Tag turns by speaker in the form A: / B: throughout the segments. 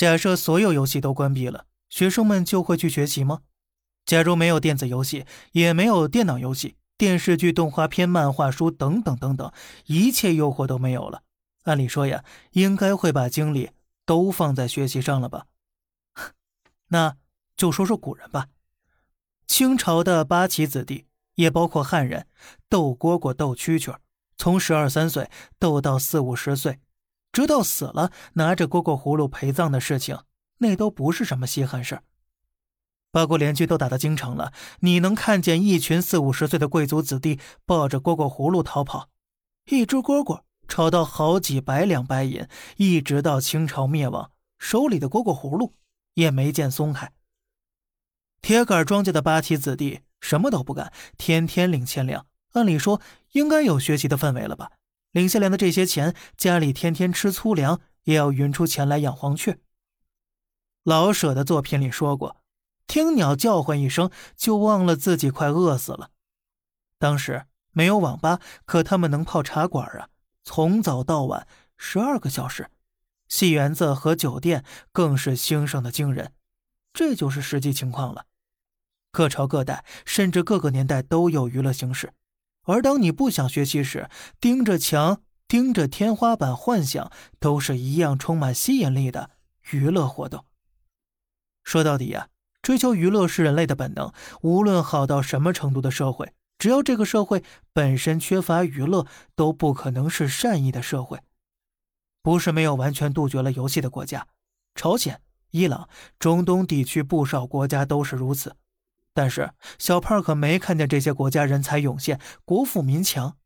A: 假设所有游戏都关闭了，学生们就会去学习吗？假如没有电子游戏，也没有电脑游戏、电视剧、动画片、漫画书等等等等，一切诱惑都没有了，按理说呀，应该会把精力都放在学习上了吧？那就说说古人吧。清朝的八旗子弟，也包括汉人，斗蝈蝈、斗蛐蛐，从十二三岁斗到四五十岁。直到死了，拿着蝈蝈葫芦陪葬的事情，那都不是什么稀罕事儿。八国联军都打到京城了，你能看见一群四五十岁的贵族子弟抱着蝈蝈葫芦逃跑？一只蝈蝈炒到好几百两白银，一直到清朝灭亡，手里的蝈蝈葫芦也没见松开。铁杆庄稼的八旗子弟什么都不干，天天领钱粮，按理说应该有学习的氛围了吧？领下来的这些钱，家里天天吃粗粮，也要匀出钱来养黄雀。老舍的作品里说过，听鸟叫唤一声，就忘了自己快饿死了。当时没有网吧，可他们能泡茶馆啊，从早到晚十二个小时。戏园子和酒店更是兴盛的惊人，这就是实际情况了。各朝各代，甚至各个年代都有娱乐形式。而当你不想学习时，盯着墙、盯着天花板幻想，都是一样充满吸引力的娱乐活动。说到底呀，追求娱乐是人类的本能。无论好到什么程度的社会，只要这个社会本身缺乏娱乐，都不可能是善意的社会。不是没有完全杜绝了游戏的国家，朝鲜、伊朗、中东地区不少国家都是如此。但是小胖可没看见这些国家人才涌现，国富民强，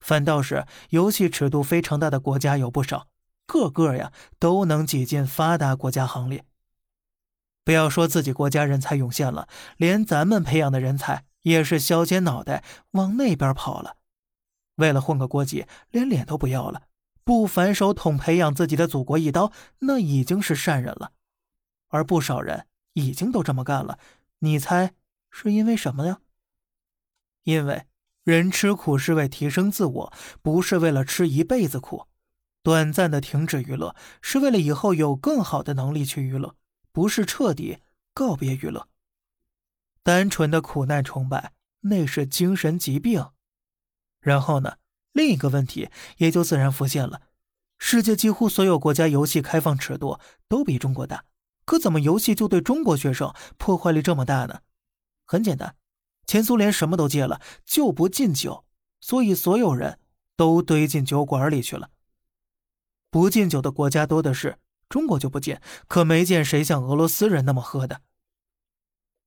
A: 反倒是游戏尺度非常大的国家有不少，个个呀都能挤进发达国家行列。不要说自己国家人才涌现了，连咱们培养的人才也是削尖脑袋往那边跑了。为了混个国籍，连脸都不要了，不反手捅培养自己的祖国一刀，那已经是善人了。而不少人已经都这么干了，你猜？是因为什么呀？因为人吃苦是为提升自我，不是为了吃一辈子苦。短暂的停止娱乐，是为了以后有更好的能力去娱乐，不是彻底告别娱乐。单纯的苦难崇拜，那是精神疾病。然后呢，另一个问题也就自然浮现了：世界几乎所有国家游戏开放尺度都比中国大，可怎么游戏就对中国学生破坏力这么大呢？很简单，前苏联什么都戒了，就不禁酒，所以所有人都堆进酒馆里去了。不禁酒的国家多的是，中国就不禁，可没见谁像俄罗斯人那么喝的。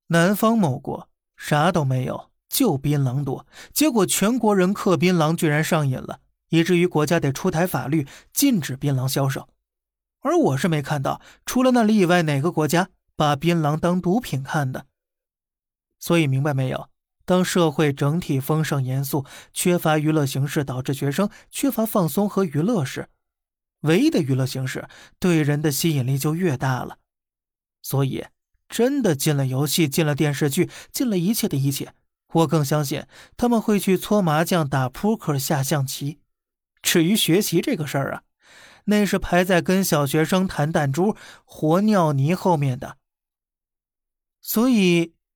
A: 南方某国啥都没有，就槟榔多，结果全国人嗑槟榔居然上瘾了，以至于国家得出台法律禁止槟榔销售。而我是没看到，除了那里以外，哪个国家把槟榔当毒品看的。所以明白没有？当社会整体丰盛严肃，缺乏娱乐形式，导致学生缺乏放松和娱乐时，唯一的娱乐形式对人的吸引力就越大了。所以，真的进了游戏，进了电视剧，进了一切的一切，我更相信他们会去搓麻将、打扑克、下象棋。至于学习这个事儿啊，那是排在跟小学生弹弹珠、和尿泥后面的。所以。